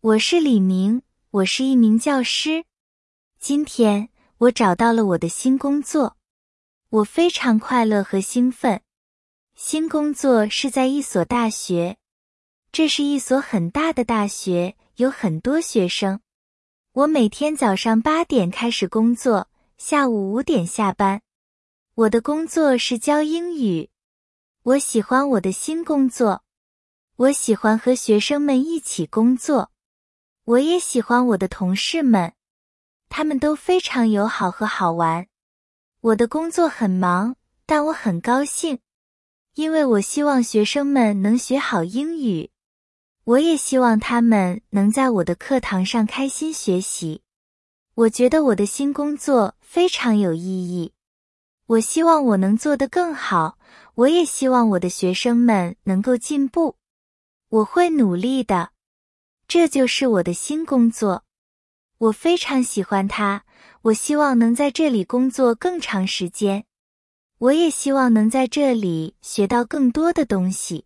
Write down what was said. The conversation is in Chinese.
我是李明，我是一名教师。今天我找到了我的新工作，我非常快乐和兴奋。新工作是在一所大学，这是一所很大的大学，有很多学生。我每天早上八点开始工作，下午五点下班。我的工作是教英语。我喜欢我的新工作，我喜欢和学生们一起工作。我也喜欢我的同事们，他们都非常友好和好玩。我的工作很忙，但我很高兴，因为我希望学生们能学好英语。我也希望他们能在我的课堂上开心学习。我觉得我的新工作非常有意义。我希望我能做得更好。我也希望我的学生们能够进步。我会努力的。这就是我的新工作，我非常喜欢它。我希望能在这里工作更长时间。我也希望能在这里学到更多的东西。